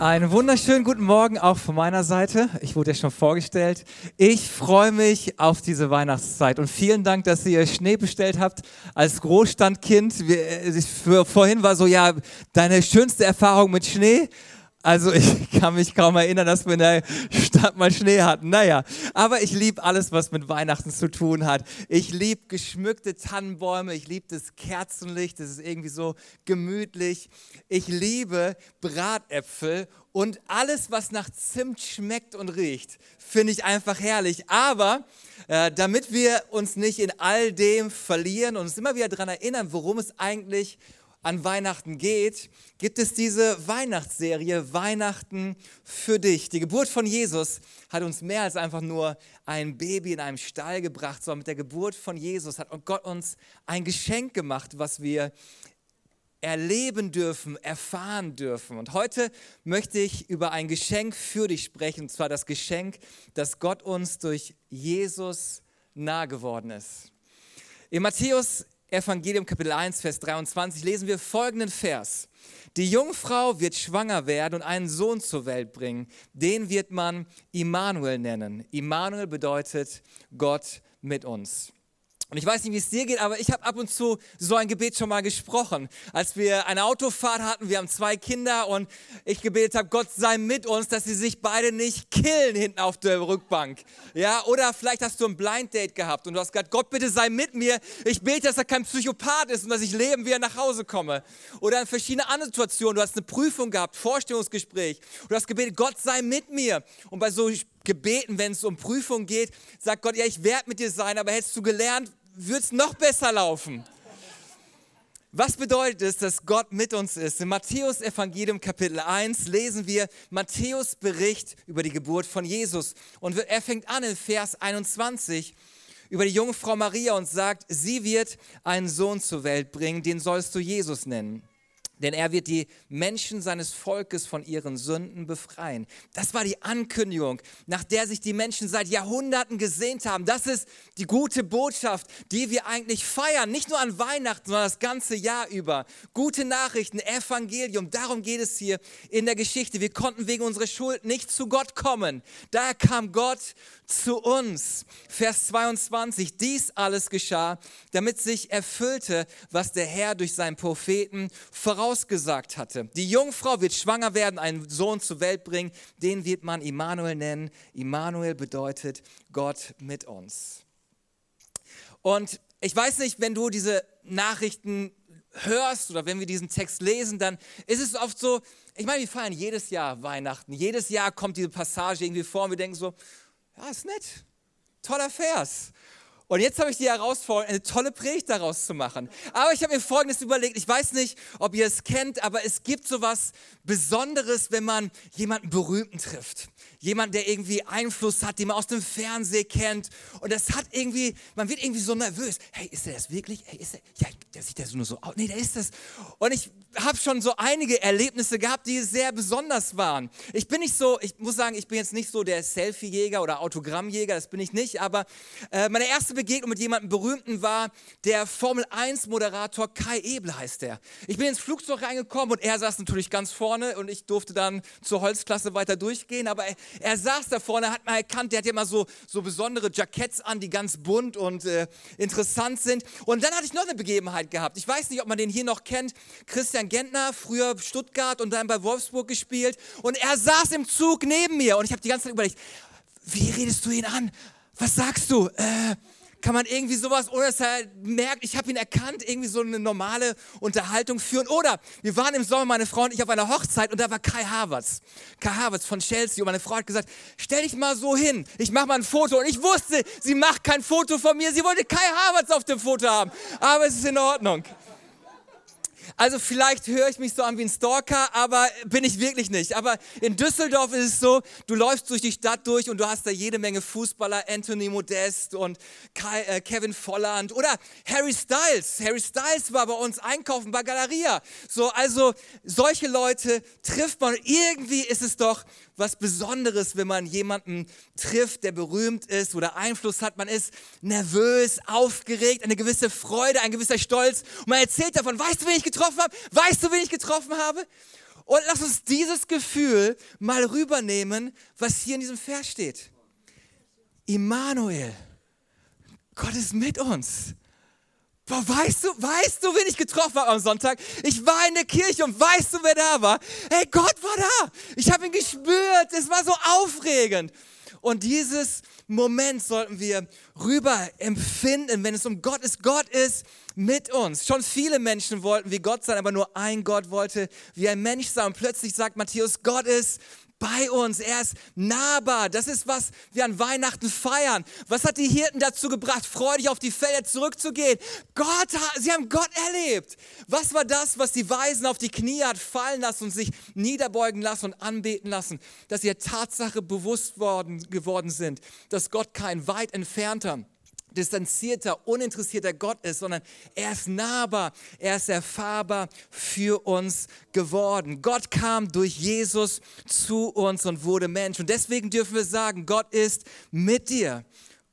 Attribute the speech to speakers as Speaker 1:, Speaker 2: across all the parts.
Speaker 1: Einen wunderschönen guten Morgen auch von meiner Seite. Ich wurde ja schon vorgestellt. Ich freue mich auf diese Weihnachtszeit und vielen Dank, dass ihr Schnee bestellt habt als Großstandkind. Wir, vorhin war so, ja, deine schönste Erfahrung mit Schnee. Also ich kann mich kaum erinnern, dass wir in der Stadt mal Schnee hatten. Naja, aber ich liebe alles, was mit Weihnachten zu tun hat. Ich liebe geschmückte Tannenbäume, ich liebe das Kerzenlicht, das ist irgendwie so gemütlich. Ich liebe Bratäpfel und alles, was nach Zimt schmeckt und riecht, finde ich einfach herrlich. Aber äh, damit wir uns nicht in all dem verlieren und uns immer wieder daran erinnern, worum es eigentlich geht, an Weihnachten geht, gibt es diese Weihnachtsserie Weihnachten für dich. Die Geburt von Jesus hat uns mehr als einfach nur ein Baby in einem Stall gebracht, sondern mit der Geburt von Jesus hat Gott uns ein Geschenk gemacht, was wir erleben dürfen, erfahren dürfen. Und heute möchte ich über ein Geschenk für dich sprechen, und zwar das Geschenk, dass Gott uns durch Jesus nah geworden ist. In Matthäus Evangelium Kapitel 1, Vers 23 lesen wir folgenden Vers. Die Jungfrau wird schwanger werden und einen Sohn zur Welt bringen. Den wird man Immanuel nennen. Immanuel bedeutet Gott mit uns. Und ich weiß nicht, wie es dir geht, aber ich habe ab und zu so ein Gebet schon mal gesprochen. Als wir eine Autofahrt hatten, wir haben zwei Kinder und ich gebetet habe, Gott sei mit uns, dass sie sich beide nicht killen hinten auf der Rückbank. Ja, oder vielleicht hast du ein Blind Date gehabt und du hast gesagt, Gott bitte sei mit mir. Ich bete, dass er kein Psychopath ist und dass ich leben wieder nach Hause komme. Oder in verschiedene andere Situationen. Du hast eine Prüfung gehabt, Vorstellungsgespräch. Du hast gebetet, Gott sei mit mir. Und bei so Gebeten, wenn es um Prüfung geht, sagt Gott, ja, ich werde mit dir sein, aber hättest du gelernt, wird es noch besser laufen. Was bedeutet es, dass Gott mit uns ist? Im Matthäus Evangelium Kapitel 1 lesen wir Matthäus Bericht über die Geburt von Jesus. Und er fängt an in Vers 21 über die junge Frau Maria und sagt, sie wird einen Sohn zur Welt bringen, den sollst du Jesus nennen denn er wird die Menschen seines Volkes von ihren Sünden befreien. Das war die Ankündigung, nach der sich die Menschen seit Jahrhunderten gesehnt haben. Das ist die gute Botschaft, die wir eigentlich feiern, nicht nur an Weihnachten, sondern das ganze Jahr über. Gute Nachrichten, Evangelium, darum geht es hier in der Geschichte. Wir konnten wegen unserer Schuld nicht zu Gott kommen. Daher kam Gott zu uns. Vers 22, dies alles geschah, damit sich erfüllte, was der Herr durch seinen Propheten vorausgesagt hatte. Die Jungfrau wird schwanger werden, einen Sohn zur Welt bringen, den wird man Immanuel nennen. Immanuel bedeutet Gott mit uns. Und ich weiß nicht, wenn du diese Nachrichten hörst oder wenn wir diesen Text lesen, dann ist es oft so, ich meine, wir feiern jedes Jahr Weihnachten, jedes Jahr kommt diese Passage irgendwie vor und wir denken so, ja, ist nett. Toller Vers. Und jetzt habe ich die Herausforderung, eine tolle Predigt daraus zu machen. Aber ich habe mir Folgendes überlegt. Ich weiß nicht, ob ihr es kennt, aber es gibt so was Besonderes, wenn man jemanden Berühmten trifft. Jemand, der irgendwie Einfluss hat, den man aus dem Fernsehen kennt. Und das hat irgendwie, man wird irgendwie so nervös. Hey, ist der das wirklich? Hey, ist der? Ja, der sieht das nur so aus. Nee, der ist das. Und ich habe schon so einige Erlebnisse gehabt, die sehr besonders waren. Ich bin nicht so, ich muss sagen, ich bin jetzt nicht so der Selfie-Jäger oder Autogrammjäger, das bin ich nicht. Aber äh, meine erste Begegnung mit jemandem Berühmten war der Formel 1-Moderator Kai Ebel heißt der. Ich bin ins Flugzeug reingekommen und er saß natürlich ganz vorne und ich durfte dann zur Holzklasse weiter durchgehen. Aber er, er saß da vorne, hat mal erkannt, der hat ja immer so, so besondere Jacketts an, die ganz bunt und äh, interessant sind. Und dann hatte ich noch eine Begebenheit gehabt. Ich weiß nicht, ob man den hier noch kennt. Christian Gentner, früher Stuttgart und dann bei Wolfsburg gespielt. Und er saß im Zug neben mir und ich habe die ganze Zeit überlegt, wie redest du ihn an? Was sagst du? Äh, kann man irgendwie sowas, ohne dass er merkt, ich habe ihn erkannt, irgendwie so eine normale Unterhaltung führen. Oder wir waren im Sommer, meine Frau und ich, auf einer Hochzeit und da war Kai Havertz. Kai Havertz von Chelsea und meine Frau hat gesagt, stell dich mal so hin, ich mache mal ein Foto. Und ich wusste, sie macht kein Foto von mir, sie wollte Kai Havertz auf dem Foto haben. Aber es ist in Ordnung. Also vielleicht höre ich mich so an wie ein Stalker, aber bin ich wirklich nicht. Aber in Düsseldorf ist es so, du läufst durch die Stadt durch und du hast da jede Menge Fußballer, Anthony Modest und äh, Kevin Volland oder Harry Styles. Harry Styles war bei uns einkaufen bei Galeria. So, also solche Leute trifft man. Irgendwie ist es doch was Besonderes, wenn man jemanden trifft, der berühmt ist oder Einfluss hat. Man ist nervös, aufgeregt, eine gewisse Freude, ein gewisser Stolz. Und man erzählt davon, weißt du, wen ich getroffen habe? Weißt du, wen ich getroffen habe? Und lass uns dieses Gefühl mal rübernehmen, was hier in diesem Vers steht. Immanuel, Gott ist mit uns. Boah, weißt du, weißt du, wen ich getroffen habe am Sonntag? Ich war in der Kirche und weißt du, wer da war? Hey, Gott war da. Ich habe ihn gespürt. Es war so aufregend. Und dieses Moment sollten wir rüber empfinden, wenn es um Gott ist. Gott ist mit uns. Schon viele Menschen wollten wie Gott sein, aber nur ein Gott wollte wie ein Mensch sein. Und plötzlich sagt Matthäus, Gott ist bei uns, er ist nahbar. Das ist, was wir an Weihnachten feiern. Was hat die Hirten dazu gebracht, freudig auf die Felder zurückzugehen? Gott, sie haben Gott erlebt. Was war das, was die Weisen auf die Knie hat fallen lassen und sich niederbeugen lassen und anbeten lassen? Dass sie der Tatsache bewusst worden, geworden sind, dass Gott kein weit entfernter distanzierter, uninteressierter Gott ist, sondern er ist nahbar, er ist erfahrbar für uns geworden. Gott kam durch Jesus zu uns und wurde Mensch. Und deswegen dürfen wir sagen, Gott ist mit dir.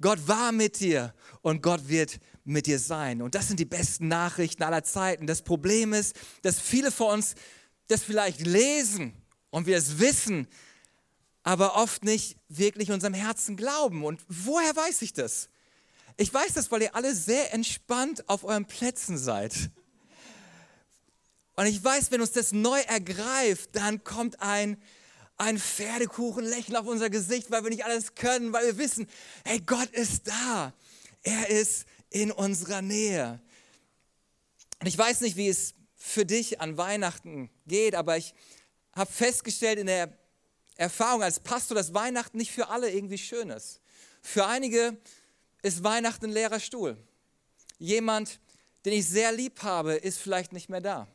Speaker 1: Gott war mit dir und Gott wird mit dir sein. Und das sind die besten Nachrichten aller Zeiten. Das Problem ist, dass viele von uns das vielleicht lesen und wir es wissen, aber oft nicht wirklich unserem Herzen glauben. Und woher weiß ich das? Ich weiß das, weil ihr alle sehr entspannt auf euren Plätzen seid. Und ich weiß, wenn uns das neu ergreift, dann kommt ein, ein Pferdekuchenlächeln auf unser Gesicht, weil wir nicht alles können, weil wir wissen, hey, Gott ist da. Er ist in unserer Nähe. Und ich weiß nicht, wie es für dich an Weihnachten geht, aber ich habe festgestellt in der Erfahrung als Pastor, dass Weihnachten nicht für alle irgendwie schön ist. Für einige ist Weihnachten ein leerer Stuhl. Jemand, den ich sehr lieb habe, ist vielleicht nicht mehr da.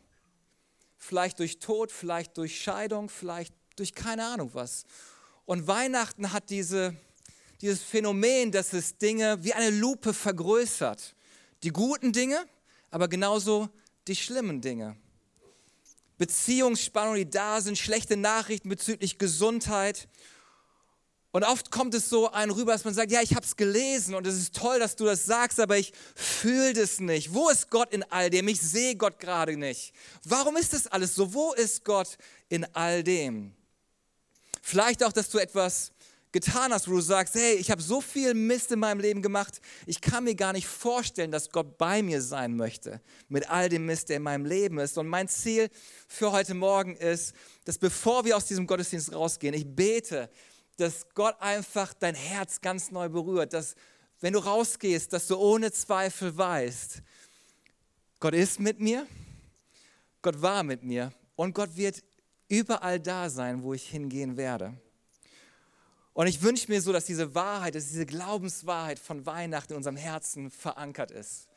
Speaker 1: Vielleicht durch Tod, vielleicht durch Scheidung, vielleicht durch keine Ahnung was. Und Weihnachten hat diese, dieses Phänomen, dass es Dinge wie eine Lupe vergrößert. Die guten Dinge, aber genauso die schlimmen Dinge. Beziehungsspannungen, die da sind, schlechte Nachrichten bezüglich Gesundheit und oft kommt es so ein rüber, dass man sagt, ja, ich habe es gelesen und es ist toll, dass du das sagst, aber ich fühle das nicht. Wo ist Gott in all dem? Ich sehe Gott gerade nicht. Warum ist das alles so? Wo ist Gott in all dem? Vielleicht auch, dass du etwas getan hast, wo du sagst, hey, ich habe so viel Mist in meinem Leben gemacht, ich kann mir gar nicht vorstellen, dass Gott bei mir sein möchte mit all dem Mist, der in meinem Leben ist. Und mein Ziel für heute Morgen ist, dass bevor wir aus diesem Gottesdienst rausgehen, ich bete, dass Gott einfach dein Herz ganz neu berührt, dass wenn du rausgehst, dass du ohne Zweifel weißt, Gott ist mit mir, Gott war mit mir und Gott wird überall da sein, wo ich hingehen werde. Und ich wünsche mir so, dass diese Wahrheit, dass diese Glaubenswahrheit von Weihnachten in unserem Herzen verankert ist.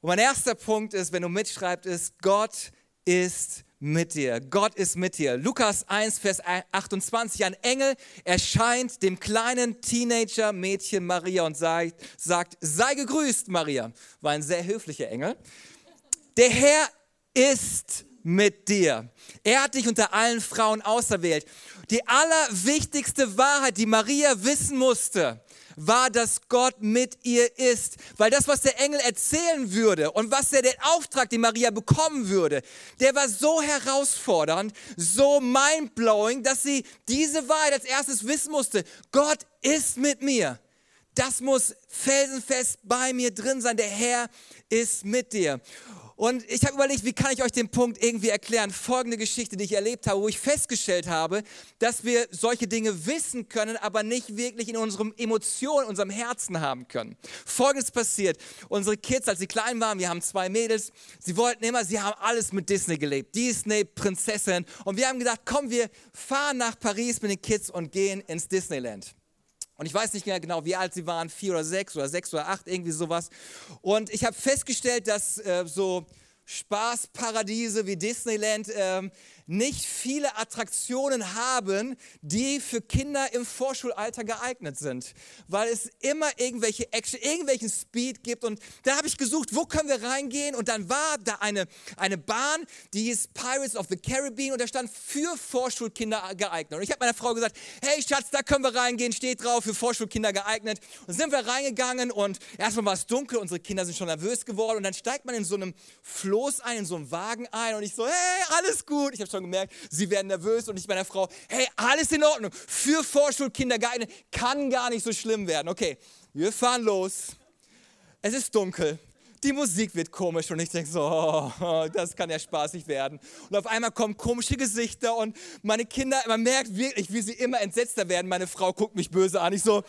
Speaker 1: Und mein erster Punkt ist, wenn du mitschreibst, ist, Gott ist mit dir. Gott ist mit dir. Lukas 1, Vers 28. Ein Engel erscheint dem kleinen Teenager-Mädchen Maria und sagt, sagt, sei gegrüßt, Maria. War ein sehr höflicher Engel. Der Herr ist mit dir. Er hat dich unter allen Frauen auserwählt. Die allerwichtigste Wahrheit, die Maria wissen musste, war, dass Gott mit ihr ist. Weil das, was der Engel erzählen würde und was der, der Auftrag, den Maria bekommen würde, der war so herausfordernd, so mindblowing, dass sie diese Wahrheit als erstes wissen musste. Gott ist mit mir. Das muss felsenfest bei mir drin sein. Der Herr ist mit dir. Und ich habe überlegt, wie kann ich euch den Punkt irgendwie erklären? Folgende Geschichte, die ich erlebt habe, wo ich festgestellt habe, dass wir solche Dinge wissen können, aber nicht wirklich in unserem Emotionen, unserem Herzen haben können. Folgendes passiert. Unsere Kids, als sie klein waren, wir haben zwei Mädels, sie wollten immer, sie haben alles mit Disney gelebt. Disney, Prinzessin. Und wir haben gedacht, komm, wir fahren nach Paris mit den Kids und gehen ins Disneyland. Und ich weiß nicht mehr genau, wie alt sie waren, vier oder sechs oder sechs oder acht, irgendwie sowas. Und ich habe festgestellt, dass äh, so Spaßparadiese wie Disneyland ähm, nicht viele Attraktionen haben, die für Kinder im Vorschulalter geeignet sind, weil es immer irgendwelche Action, irgendwelchen Speed gibt. Und da habe ich gesucht, wo können wir reingehen? Und dann war da eine, eine Bahn, die hieß Pirates of the Caribbean und da stand für Vorschulkinder geeignet. Und ich habe meiner Frau gesagt, hey Schatz, da können wir reingehen, steht drauf, für Vorschulkinder geeignet. Und sind wir reingegangen und erstmal war es dunkel, unsere Kinder sind schon nervös geworden. Und dann steigt man in so einem Floh Floß ein, in so einen Wagen ein und ich so, hey, alles gut. Ich habe schon gemerkt, sie werden nervös und ich meiner Frau, hey, alles in Ordnung. Für Vorschulkinder geeignet, kann gar nicht so schlimm werden. Okay, wir fahren los. Es ist dunkel die Musik wird komisch und ich denke so, oh, das kann ja spaßig werden. Und auf einmal kommen komische Gesichter und meine Kinder, man merkt wirklich, wie sie immer entsetzter werden. Meine Frau guckt mich böse an. Ich so,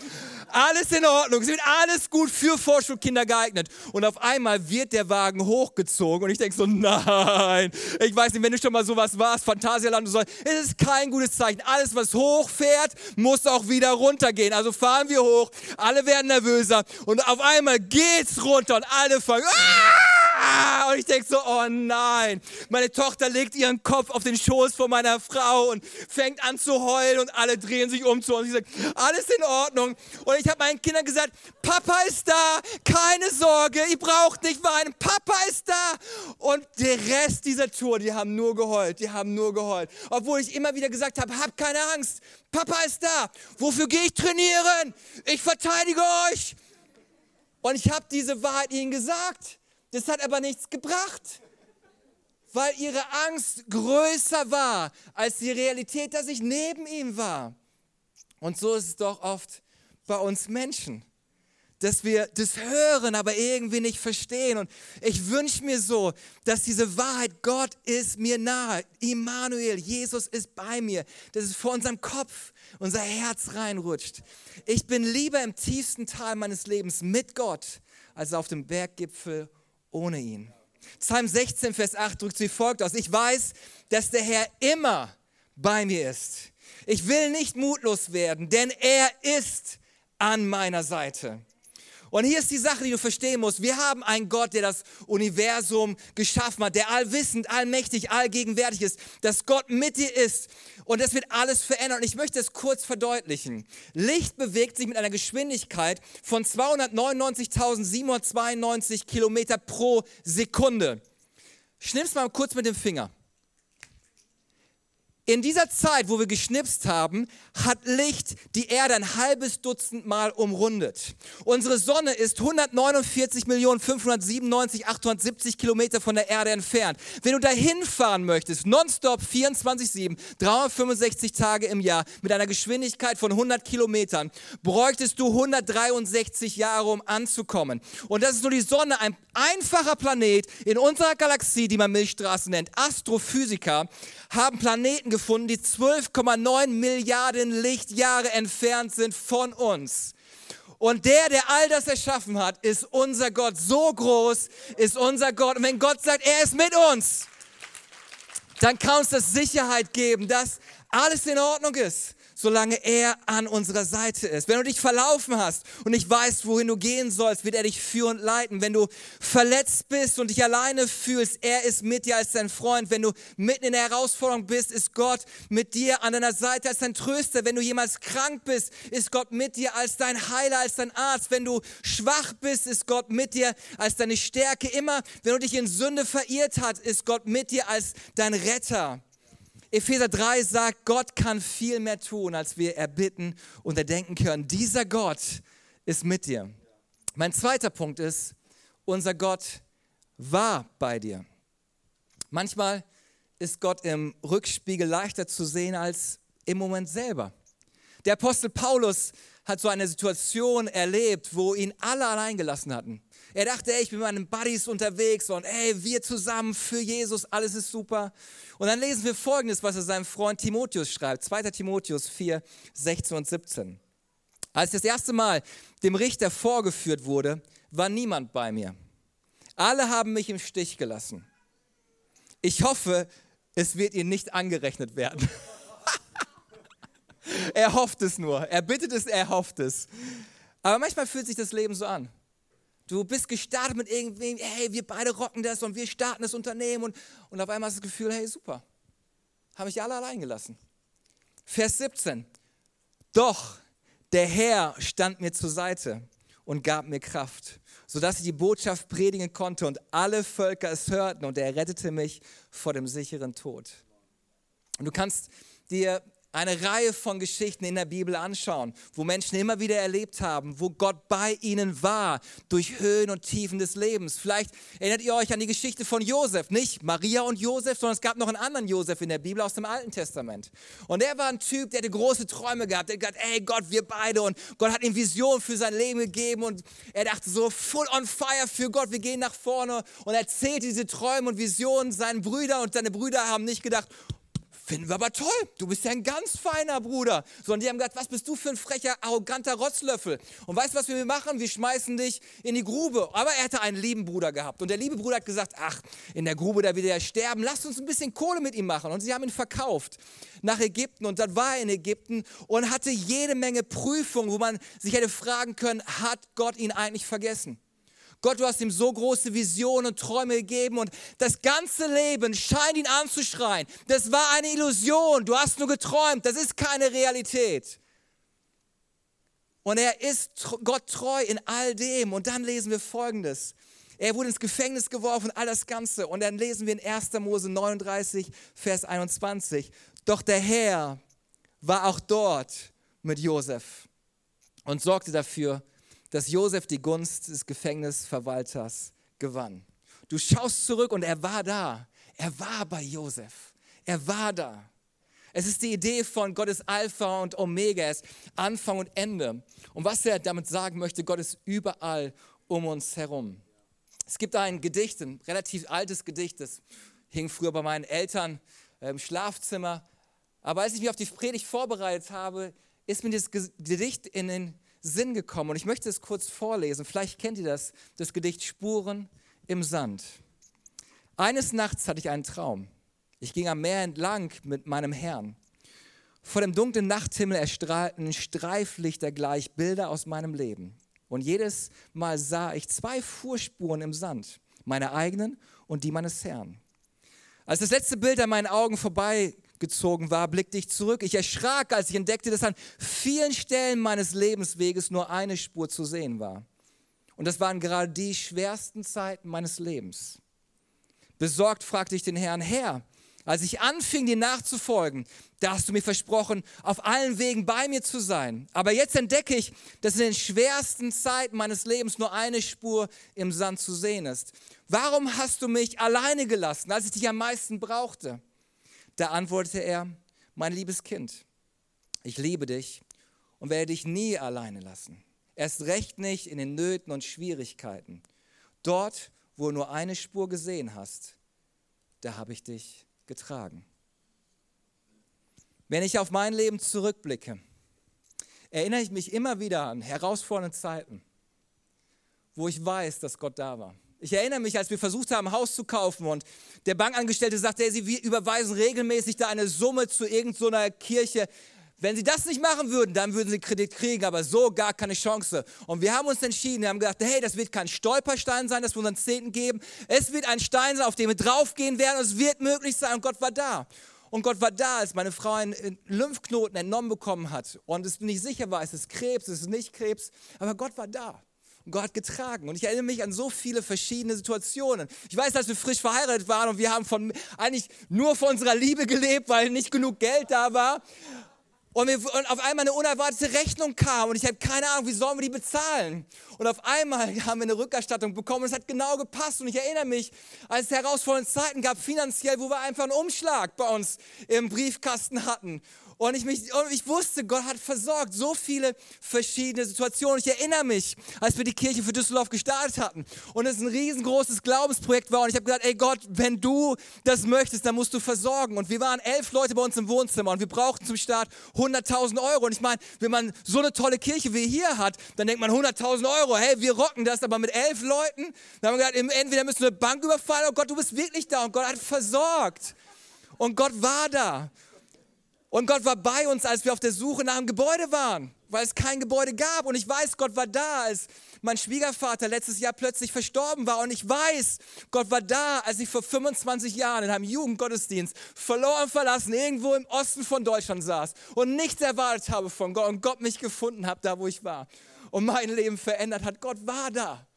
Speaker 1: alles in Ordnung, es wird alles gut für Vorschulkinder geeignet. Und auf einmal wird der Wagen hochgezogen und ich denke so, nein, ich weiß nicht, wenn du schon mal sowas warst, Phantasialand und so, es ist kein gutes Zeichen. Alles, was hochfährt, muss auch wieder runtergehen. Also fahren wir hoch, alle werden nervöser und auf einmal geht's runter und alle fangen sagen, ah! Und ich denke so, oh nein. Meine Tochter legt ihren Kopf auf den Schoß von meiner Frau und fängt an zu heulen und alle drehen sich um zu uns. Sie sagt, alles in Ordnung. Und ich habe meinen Kindern gesagt, Papa ist da, keine Sorge, ihr braucht nicht weinen, Papa ist da. Und der Rest dieser Tour, die haben nur geheult, die haben nur geheult. Obwohl ich immer wieder gesagt habe, habt keine Angst, Papa ist da. Wofür gehe ich trainieren? Ich verteidige euch. Und ich habe diese Wahrheit ihnen gesagt. Das hat aber nichts gebracht, weil ihre Angst größer war als die Realität, dass ich neben ihm war. Und so ist es doch oft bei uns Menschen dass wir das hören, aber irgendwie nicht verstehen. Und ich wünsche mir so, dass diese Wahrheit, Gott ist mir nahe, Immanuel, Jesus ist bei mir, dass es vor unserem Kopf, unser Herz reinrutscht. Ich bin lieber im tiefsten Teil meines Lebens mit Gott, als auf dem Berggipfel ohne ihn. Psalm 16, Vers 8 drückt sie folgt aus. Ich weiß, dass der Herr immer bei mir ist. Ich will nicht mutlos werden, denn er ist an meiner Seite. Und hier ist die Sache, die du verstehen musst. Wir haben einen Gott, der das Universum geschaffen hat, der allwissend, allmächtig, allgegenwärtig ist, dass Gott mit dir ist und das wird alles verändern. Und ich möchte es kurz verdeutlichen. Licht bewegt sich mit einer Geschwindigkeit von 299.792 Kilometer pro Sekunde. Schnipp's mal kurz mit dem Finger. In dieser Zeit, wo wir geschnipst haben, hat Licht die Erde ein halbes Dutzend Mal umrundet. Unsere Sonne ist 149.597.870 Kilometer von der Erde entfernt. Wenn du dahin fahren möchtest, nonstop 24-7, 365 Tage im Jahr mit einer Geschwindigkeit von 100 Kilometern, bräuchtest du 163 Jahre, um anzukommen. Und das ist nur die Sonne, ein einfacher Planet in unserer Galaxie, die man Milchstraße nennt. Astrophysiker haben Planeten gefunden, die 12,9 Milliarden Lichtjahre entfernt sind von uns. Und der, der all das erschaffen hat, ist unser Gott. So groß ist unser Gott. Und wenn Gott sagt, er ist mit uns, dann kann uns das Sicherheit geben, dass alles in Ordnung ist solange er an unserer Seite ist. Wenn du dich verlaufen hast und nicht weißt, wohin du gehen sollst, wird er dich führen und leiten. Wenn du verletzt bist und dich alleine fühlst, er ist mit dir als dein Freund. Wenn du mitten in der Herausforderung bist, ist Gott mit dir an deiner Seite als dein Tröster. Wenn du jemals krank bist, ist Gott mit dir als dein Heiler, als dein Arzt. Wenn du schwach bist, ist Gott mit dir als deine Stärke. Immer, wenn du dich in Sünde verirrt hast, ist Gott mit dir als dein Retter. Epheser 3 sagt, Gott kann viel mehr tun, als wir erbitten und erdenken können. Dieser Gott ist mit dir. Mein zweiter Punkt ist, unser Gott war bei dir. Manchmal ist Gott im Rückspiegel leichter zu sehen als im Moment selber. Der Apostel Paulus hat so eine Situation erlebt, wo ihn alle allein gelassen hatten. Er dachte, ey, ich bin mit meinen Buddies unterwegs und ey, wir zusammen für Jesus, alles ist super. Und dann lesen wir folgendes, was er seinem Freund Timotheus schreibt. 2. Timotheus 4, 16 und 17. Als ich das erste Mal dem Richter vorgeführt wurde, war niemand bei mir. Alle haben mich im Stich gelassen. Ich hoffe, es wird ihnen nicht angerechnet werden. er hofft es nur. Er bittet es, er hofft es. Aber manchmal fühlt sich das Leben so an. Du bist gestartet mit irgendwem, hey, wir beide rocken das und wir starten das Unternehmen und, und auf einmal hast du das Gefühl, hey, super, haben mich alle allein gelassen. Vers 17. Doch der Herr stand mir zur Seite und gab mir Kraft, sodass ich die Botschaft predigen konnte und alle Völker es hörten und er rettete mich vor dem sicheren Tod. Und du kannst dir eine Reihe von Geschichten in der Bibel anschauen, wo Menschen immer wieder erlebt haben, wo Gott bei ihnen war, durch Höhen und Tiefen des Lebens. Vielleicht erinnert ihr euch an die Geschichte von Josef, nicht Maria und Josef, sondern es gab noch einen anderen Josef in der Bibel aus dem Alten Testament. Und er war ein Typ, der hatte große Träume gehabt. Der hat gesagt, ey Gott, wir beide. Und Gott hat ihm Vision für sein Leben gegeben. Und er dachte so, full on fire für Gott, wir gehen nach vorne. Und er erzählte diese Träume und Visionen seinen Brüdern. Und seine Brüder haben nicht gedacht, Finden wir aber toll. Du bist ja ein ganz feiner Bruder. Sondern die haben gesagt, was bist du für ein frecher, arroganter Rotzlöffel? Und weißt du, was wir machen? Wir schmeißen dich in die Grube. Aber er hatte einen lieben Bruder gehabt. Und der liebe Bruder hat gesagt, ach, in der Grube, da wird er sterben. Lasst uns ein bisschen Kohle mit ihm machen. Und sie haben ihn verkauft nach Ägypten. Und dann war er in Ägypten und hatte jede Menge Prüfungen, wo man sich hätte fragen können, hat Gott ihn eigentlich vergessen? Gott, du hast ihm so große Visionen und Träume gegeben und das ganze Leben scheint ihn anzuschreien. Das war eine Illusion, du hast nur geträumt, das ist keine Realität. Und er ist Gott treu in all dem. Und dann lesen wir Folgendes. Er wurde ins Gefängnis geworfen, all das Ganze. Und dann lesen wir in 1. Mose 39, Vers 21. Doch der Herr war auch dort mit Josef und sorgte dafür, dass Josef die Gunst des Gefängnisverwalters gewann. Du schaust zurück und er war da. Er war bei Josef. Er war da. Es ist die Idee von Gott ist Alpha und Omega, er ist Anfang und Ende. Und was er damit sagen möchte, Gott ist überall um uns herum. Es gibt ein Gedicht, ein relativ altes Gedicht, das hing früher bei meinen Eltern im Schlafzimmer. Aber als ich mich auf die Predigt vorbereitet habe, ist mir das Gedicht in den Sinn gekommen. Und ich möchte es kurz vorlesen. Vielleicht kennt ihr das, das Gedicht Spuren im Sand. Eines Nachts hatte ich einen Traum. Ich ging am Meer entlang mit meinem Herrn. Vor dem dunklen Nachthimmel erstrahlten Streiflichter gleich Bilder aus meinem Leben. Und jedes Mal sah ich zwei Fuhrspuren im Sand, meine eigenen und die meines Herrn. Als das letzte Bild an meinen Augen vorbei gezogen war, blickte ich zurück. Ich erschrak, als ich entdeckte, dass an vielen Stellen meines Lebensweges nur eine Spur zu sehen war. Und das waren gerade die schwersten Zeiten meines Lebens. Besorgt fragte ich den Herrn, Herr, als ich anfing, dir nachzufolgen, da hast du mir versprochen, auf allen Wegen bei mir zu sein. Aber jetzt entdecke ich, dass in den schwersten Zeiten meines Lebens nur eine Spur im Sand zu sehen ist. Warum hast du mich alleine gelassen, als ich dich am meisten brauchte? Da antwortete er, mein liebes Kind, ich liebe dich und werde dich nie alleine lassen. Erst recht nicht in den Nöten und Schwierigkeiten. Dort, wo du nur eine Spur gesehen hast, da habe ich dich getragen. Wenn ich auf mein Leben zurückblicke, erinnere ich mich immer wieder an herausfordernde Zeiten, wo ich weiß, dass Gott da war. Ich erinnere mich, als wir versucht haben, ein Haus zu kaufen und der Bankangestellte sagte, Sie überweisen regelmäßig da eine Summe zu irgendeiner so Kirche. Wenn Sie das nicht machen würden, dann würden Sie Kredit kriegen, aber so gar keine Chance. Und wir haben uns entschieden, wir haben gedacht, hey, das wird kein Stolperstein sein, dass wir unseren Zehnten geben. Es wird ein Stein sein, auf dem wir draufgehen werden und es wird möglich sein und Gott war da. Und Gott war da, als meine Frau einen Lymphknoten entnommen bekommen hat und es nicht sicher war, ist es Krebs, ist nicht Krebs, aber Gott war da. Gott getragen. Und ich erinnere mich an so viele verschiedene Situationen. Ich weiß, dass wir frisch verheiratet waren und wir haben von, eigentlich nur von unserer Liebe gelebt, weil nicht genug Geld da war. Und, wir, und, auf einmal eine unerwartete Rechnung kam und ich habe keine Ahnung, wie sollen wir die bezahlen? Und auf einmal haben wir eine Rückerstattung bekommen und es hat genau gepasst. Und ich erinnere mich, als es herausfordernde Zeiten gab, finanziell, wo wir einfach einen Umschlag bei uns im Briefkasten hatten. Und ich, mich, und ich wusste, Gott hat versorgt. So viele verschiedene Situationen. Ich erinnere mich, als wir die Kirche für Düsseldorf gestartet hatten und es ein riesengroßes Glaubensprojekt war. Und ich habe gesagt, ey Gott, wenn du das möchtest, dann musst du versorgen. Und wir waren elf Leute bei uns im Wohnzimmer und wir brauchten zum Start 100.000 Euro. Und ich meine, wenn man so eine tolle Kirche wie hier hat, dann denkt man 100.000 Euro. Hey, wir rocken das. Aber mit elf Leuten, dann haben wir gesagt, entweder müssen wir eine Bank überfallen. Oh Gott, du bist wirklich da. Und Gott hat versorgt. Und Gott war da. Und Gott war bei uns, als wir auf der Suche nach einem Gebäude waren. weil es kein Gebäude gab. Und ich weiß, Gott war da, als mein Schwiegervater letztes Jahr plötzlich verstorben war. Und ich weiß, Gott war da, als ich vor 25 Jahren in einem Jugendgottesdienst verloren, verlassen, irgendwo im Osten von Deutschland saß und nichts erwartet habe von Gott und Gott mich gefunden hat, da wo ich war und mein Leben verändert hat. Gott war da.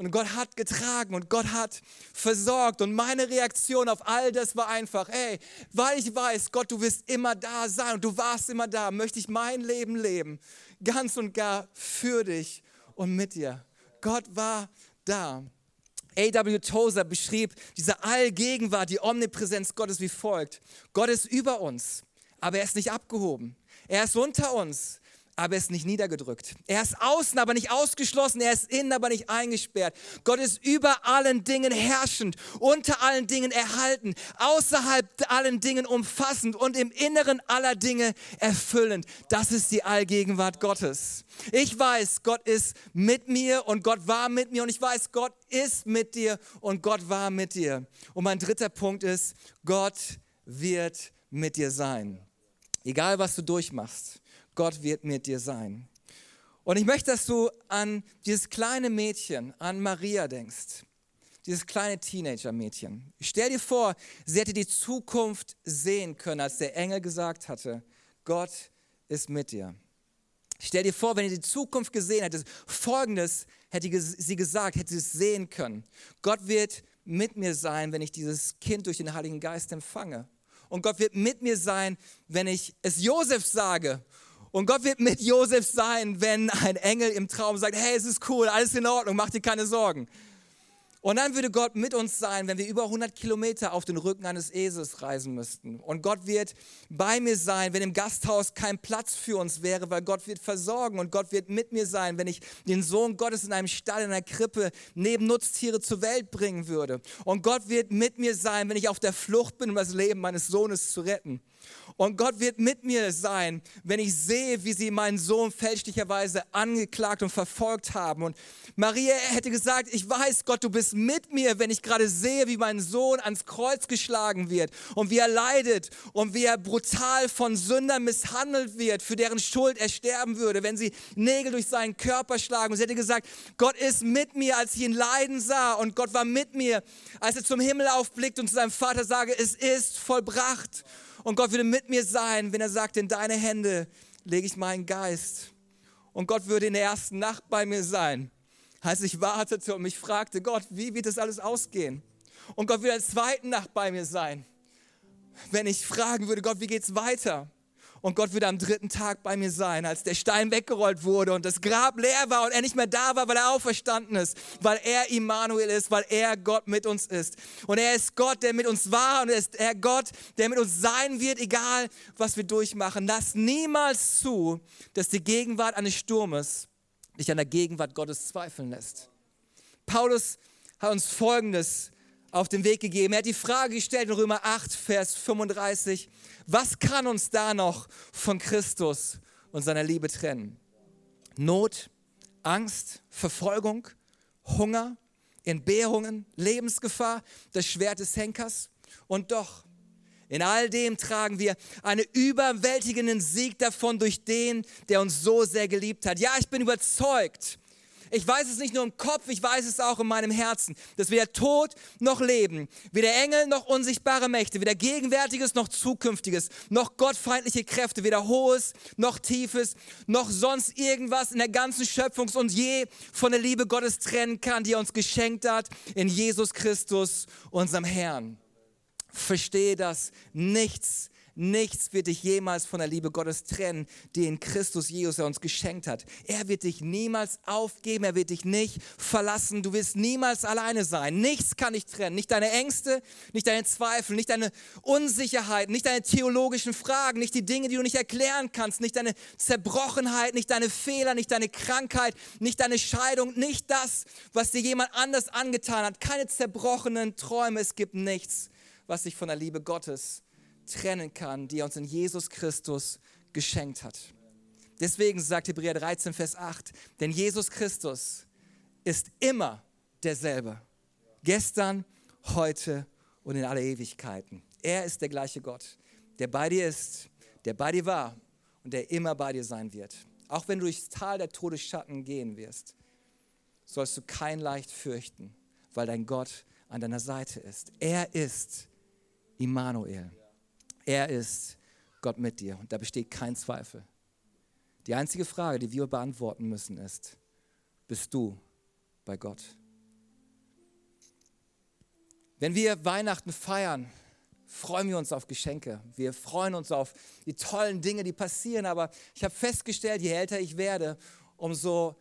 Speaker 1: Und Gott hat getragen und Gott hat versorgt. Und meine Reaktion auf all das war einfach, hey, weil ich weiß, Gott, du wirst immer da sein und du warst immer da, möchte ich mein Leben leben, ganz und gar für dich und mit dir. Gott war da. A.W. Tozer beschrieb diese Allgegenwart, die Omnipräsenz Gottes wie folgt. Gott ist über uns, aber er ist nicht abgehoben. Er ist unter uns, aber er ist nicht niedergedrückt. Er ist außen, aber nicht ausgeschlossen. Er ist innen, aber nicht eingesperrt. Gott ist über allen Dingen herrschend, unter allen Dingen erhalten, außerhalb allen Dingen umfassend und im Inneren aller Dinge erfüllend. Das ist die Allgegenwart Gottes. Ich weiß, Gott ist mit mir und Gott war mit mir und ich weiß, Gott ist mit dir und Gott war mit dir. Und mein dritter Punkt ist, Gott wird mit dir sein. Egal was du durchmachst. Gott wird mit dir sein. Und ich möchte, dass du an dieses kleine Mädchen, an Maria denkst. Dieses kleine Teenager-Mädchen. Stell dir vor, sie hätte die Zukunft sehen können, als der Engel gesagt hatte, Gott ist mit dir. Stell dir vor, wenn ihr die Zukunft gesehen hättet, folgendes hätte sie gesagt, hätte sie es sehen können. Gott wird mit mir sein, wenn ich dieses Kind durch den Heiligen Geist empfange. Und Gott wird mit mir sein, wenn ich es Josef sage und Gott wird mit Josef sein, wenn ein Engel im Traum sagt, hey, es ist cool, alles in Ordnung, mach dir keine Sorgen. Und dann würde Gott mit uns sein, wenn wir über 100 Kilometer auf den Rücken eines Esels reisen müssten. Und Gott wird bei mir sein, wenn im Gasthaus kein Platz für uns wäre, weil Gott wird versorgen. Und Gott wird mit mir sein, wenn ich den Sohn Gottes in einem Stall, in einer Krippe neben Nutztiere zur Welt bringen würde. Und Gott wird mit mir sein, wenn ich auf der Flucht bin, um das Leben meines Sohnes zu retten. Und Gott wird mit mir sein, wenn ich sehe, wie sie meinen Sohn fälschlicherweise angeklagt und verfolgt haben. Und Maria hätte gesagt, ich weiß, Gott, du bist mit mir, wenn ich gerade sehe, wie mein Sohn ans Kreuz geschlagen wird und wie er leidet und wie er brutal von Sündern misshandelt wird, für deren Schuld er sterben würde, wenn sie Nägel durch seinen Körper schlagen. Und sie hätte gesagt, Gott ist mit mir, als ich ihn leiden sah. Und Gott war mit mir, als er zum Himmel aufblickt und zu seinem Vater sage, es ist vollbracht. Und Gott würde mit mir sein, wenn er sagt, in deine Hände lege ich meinen Geist. Und Gott würde in der ersten Nacht bei mir sein, als ich wartete und mich fragte, Gott, wie wird das alles ausgehen? Und Gott würde in der zweiten Nacht bei mir sein, wenn ich fragen würde, Gott, wie geht's weiter? Und Gott würde am dritten Tag bei mir sein, als der Stein weggerollt wurde und das Grab leer war und er nicht mehr da war, weil er auferstanden ist, weil er Immanuel ist, weil er Gott mit uns ist. Und er ist Gott, der mit uns war und er ist er Gott, der mit uns sein wird, egal was wir durchmachen. Lass niemals zu, dass die Gegenwart eines Sturmes dich an der Gegenwart Gottes zweifeln lässt. Paulus hat uns Folgendes auf den Weg gegeben. Er hat die Frage gestellt in Römer 8, Vers 35, was kann uns da noch von Christus und seiner Liebe trennen? Not, Angst, Verfolgung, Hunger, Entbehrungen, Lebensgefahr, das Schwert des Henkers. Und doch, in all dem tragen wir einen überwältigenden Sieg davon durch den, der uns so sehr geliebt hat. Ja, ich bin überzeugt, ich weiß es nicht nur im Kopf, ich weiß es auch in meinem Herzen, dass weder Tod noch Leben, weder Engel noch unsichtbare Mächte, weder Gegenwärtiges noch Zukünftiges, noch gottfeindliche Kräfte, weder Hohes noch Tiefes, noch sonst irgendwas in der ganzen Schöpfung uns je von der Liebe Gottes trennen kann, die er uns geschenkt hat in Jesus Christus, unserem Herrn. Verstehe das, nichts Nichts wird dich jemals von der Liebe Gottes trennen, die in Christus Jesus er uns geschenkt hat. Er wird dich niemals aufgeben, er wird dich nicht verlassen, du wirst niemals alleine sein. Nichts kann dich trennen, nicht deine Ängste, nicht deine Zweifel, nicht deine Unsicherheit, nicht deine theologischen Fragen, nicht die Dinge, die du nicht erklären kannst, nicht deine Zerbrochenheit, nicht deine Fehler, nicht deine Krankheit, nicht deine Scheidung, nicht das, was dir jemand anders angetan hat. Keine zerbrochenen Träume, es gibt nichts, was dich von der Liebe Gottes trennen kann, die er uns in Jesus Christus geschenkt hat. Deswegen sagt Hebräer 13, Vers 8, denn Jesus Christus ist immer derselbe. Gestern, heute und in alle Ewigkeiten. Er ist der gleiche Gott, der bei dir ist, der bei dir war und der immer bei dir sein wird. Auch wenn du durchs Tal der Todesschatten gehen wirst, sollst du kein Leicht fürchten, weil dein Gott an deiner Seite ist. Er ist Immanuel. Er ist Gott mit dir und da besteht kein Zweifel. Die einzige Frage, die wir beantworten müssen, ist, bist du bei Gott? Wenn wir Weihnachten feiern, freuen wir uns auf Geschenke. Wir freuen uns auf die tollen Dinge, die passieren. Aber ich habe festgestellt, je älter ich werde, umso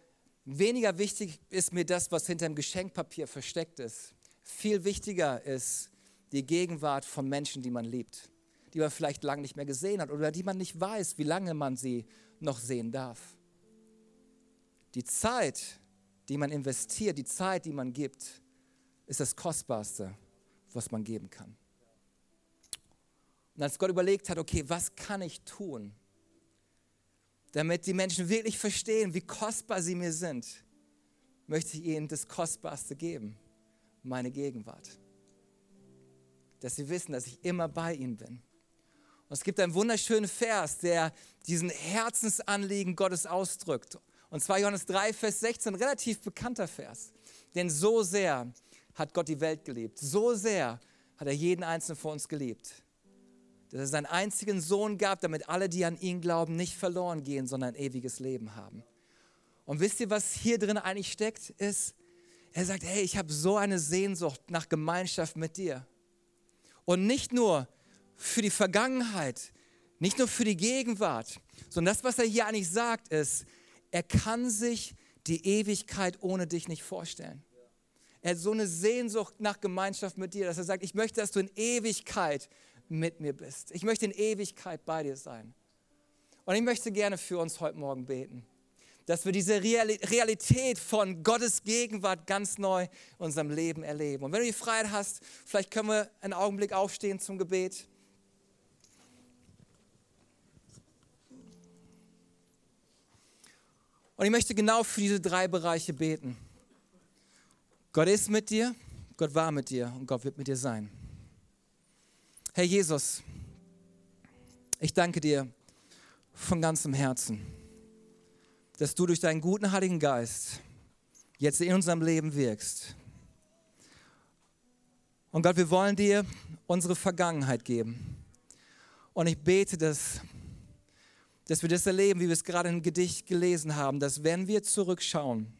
Speaker 1: weniger wichtig ist mir das, was hinter dem Geschenkpapier versteckt ist. Viel wichtiger ist die Gegenwart von Menschen, die man liebt, die man vielleicht lange nicht mehr gesehen hat oder die man nicht weiß, wie lange man sie noch sehen darf. Die Zeit, die man investiert, die Zeit, die man gibt, ist das Kostbarste, was man geben kann. Und als Gott überlegt hat, okay, was kann ich tun, damit die Menschen wirklich verstehen, wie kostbar sie mir sind, möchte ich ihnen das Kostbarste geben, meine Gegenwart. Dass sie wissen, dass ich immer bei ihnen bin. Und es gibt einen wunderschönen Vers, der diesen Herzensanliegen Gottes ausdrückt. Und zwar Johannes 3, Vers 16, ein relativ bekannter Vers. Denn so sehr hat Gott die Welt geliebt, so sehr hat er jeden Einzelnen von uns geliebt, dass er seinen einzigen Sohn gab, damit alle, die an ihn glauben, nicht verloren gehen, sondern ein ewiges Leben haben. Und wisst ihr, was hier drin eigentlich steckt? Ist, er sagt, hey, ich habe so eine Sehnsucht nach Gemeinschaft mit dir. Und nicht nur für die Vergangenheit, nicht nur für die Gegenwart, sondern das, was er hier eigentlich sagt, ist, er kann sich die Ewigkeit ohne dich nicht vorstellen. Er hat so eine Sehnsucht nach Gemeinschaft mit dir, dass er sagt, ich möchte, dass du in Ewigkeit mit mir bist. Ich möchte in Ewigkeit bei dir sein. Und ich möchte gerne für uns heute Morgen beten, dass wir diese Realität von Gottes Gegenwart ganz neu in unserem Leben erleben. Und wenn du die Freiheit hast, vielleicht können wir einen Augenblick aufstehen zum Gebet. Und ich möchte genau für diese drei Bereiche beten. Gott ist mit dir, Gott war mit dir und Gott wird mit dir sein. Herr Jesus, ich danke dir von ganzem Herzen, dass du durch deinen guten Heiligen Geist jetzt in unserem Leben wirkst. Und Gott, wir wollen dir unsere Vergangenheit geben. Und ich bete, dass, dass wir das erleben, wie wir es gerade im Gedicht gelesen haben, dass wenn wir zurückschauen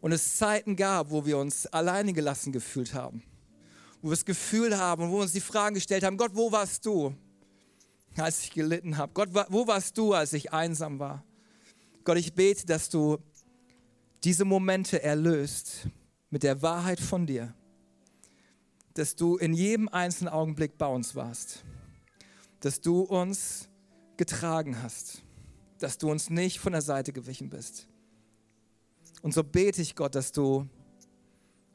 Speaker 1: und es Zeiten gab, wo wir uns alleine gelassen gefühlt haben, wo wir das Gefühl haben und wo wir uns die Fragen gestellt haben, Gott, wo warst du, als ich gelitten habe? Gott, wo warst du, als ich einsam war? Gott, ich bete, dass du diese Momente erlöst mit der Wahrheit von dir, dass du in jedem einzelnen Augenblick bei uns warst, dass du uns getragen hast, dass du uns nicht von der Seite gewichen bist. Und so bete ich Gott, dass du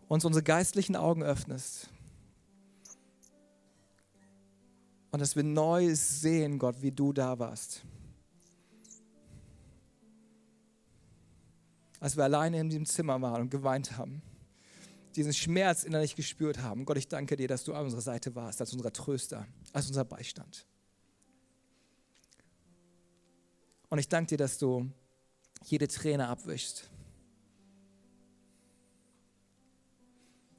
Speaker 1: uns unsere geistlichen Augen öffnest, Und dass wir neu sehen, Gott, wie du da warst. Als wir alleine in diesem Zimmer waren und geweint haben, diesen Schmerz innerlich gespürt haben. Gott, ich danke dir, dass du an unserer Seite warst, als unser Tröster, als unser Beistand. Und ich danke dir, dass du jede Träne abwischst.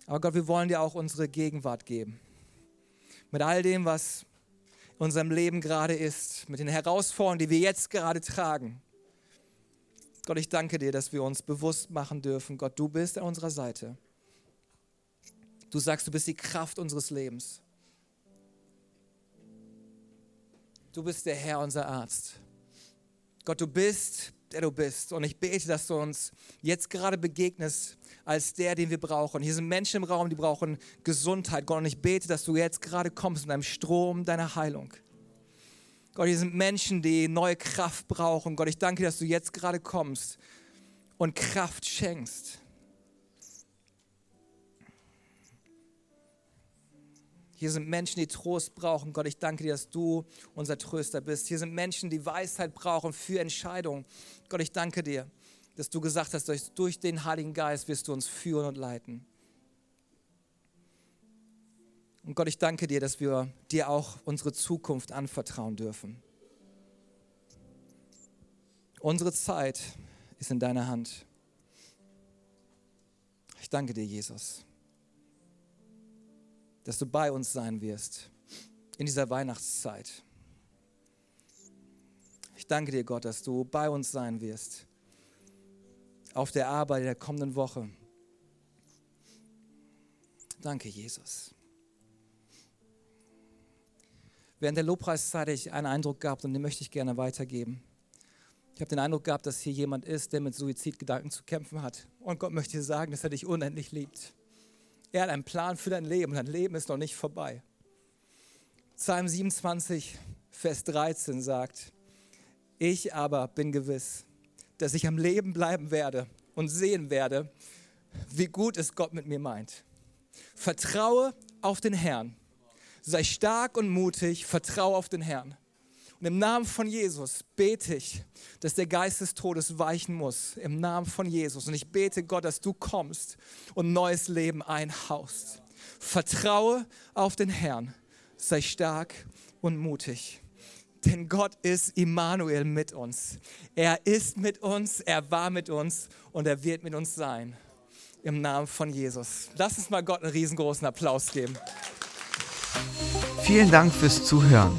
Speaker 1: Aber Gott, wir wollen dir auch unsere Gegenwart geben. Mit all dem, was in unserem Leben gerade ist, mit den Herausforderungen, die wir jetzt gerade tragen. Gott, ich danke dir, dass wir uns bewusst machen dürfen, Gott, du bist an unserer Seite. Du sagst, du bist die Kraft unseres Lebens. Du bist der Herr, unser Arzt. Gott, du bist der du bist. Und ich bete, dass du uns jetzt gerade begegnest als der, den wir brauchen. Hier sind Menschen im Raum, die brauchen Gesundheit. Gott, und ich bete, dass du jetzt gerade kommst in einem Strom deiner Heilung. Gott, hier sind Menschen, die neue Kraft brauchen. Gott, ich danke dir, dass du jetzt gerade kommst und Kraft schenkst. Hier sind Menschen, die Trost brauchen. Gott, ich danke dir, dass du unser Tröster bist. Hier sind Menschen, die Weisheit brauchen für Entscheidungen. Gott, ich danke dir, dass du gesagt hast, durch den Heiligen Geist wirst du uns führen und leiten. Und Gott, ich danke dir, dass wir dir auch unsere Zukunft anvertrauen dürfen. Unsere Zeit ist in deiner Hand. Ich danke dir, Jesus, dass du bei uns sein wirst in dieser Weihnachtszeit. Ich danke dir, Gott, dass du bei uns sein wirst auf der Arbeit der kommenden Woche. Danke, Jesus. Während der Lobpreiszeit habe ich einen Eindruck gehabt und den möchte ich gerne weitergeben. Ich habe den Eindruck gehabt, dass hier jemand ist, der mit Suizidgedanken zu kämpfen hat. Und Gott möchte dir sagen, dass er dich unendlich liebt. Er hat einen Plan für dein Leben und dein Leben ist noch nicht vorbei. Psalm 27, Vers 13 sagt, ich aber bin gewiss, dass ich am Leben bleiben werde und sehen werde, wie gut es Gott mit mir meint. Vertraue auf den Herrn. Sei stark und mutig, vertraue auf den Herrn. Und im Namen von Jesus bete ich, dass der Geist des Todes weichen muss. Im Namen von Jesus. Und ich bete Gott, dass du kommst und neues Leben einhaust. Vertraue auf den Herrn. Sei stark und mutig. Denn Gott ist Immanuel mit uns. Er ist mit uns, er war mit uns und er wird mit uns sein. Im Namen von Jesus. Lass uns mal Gott einen riesengroßen Applaus geben.
Speaker 2: Vielen Dank fürs Zuhören.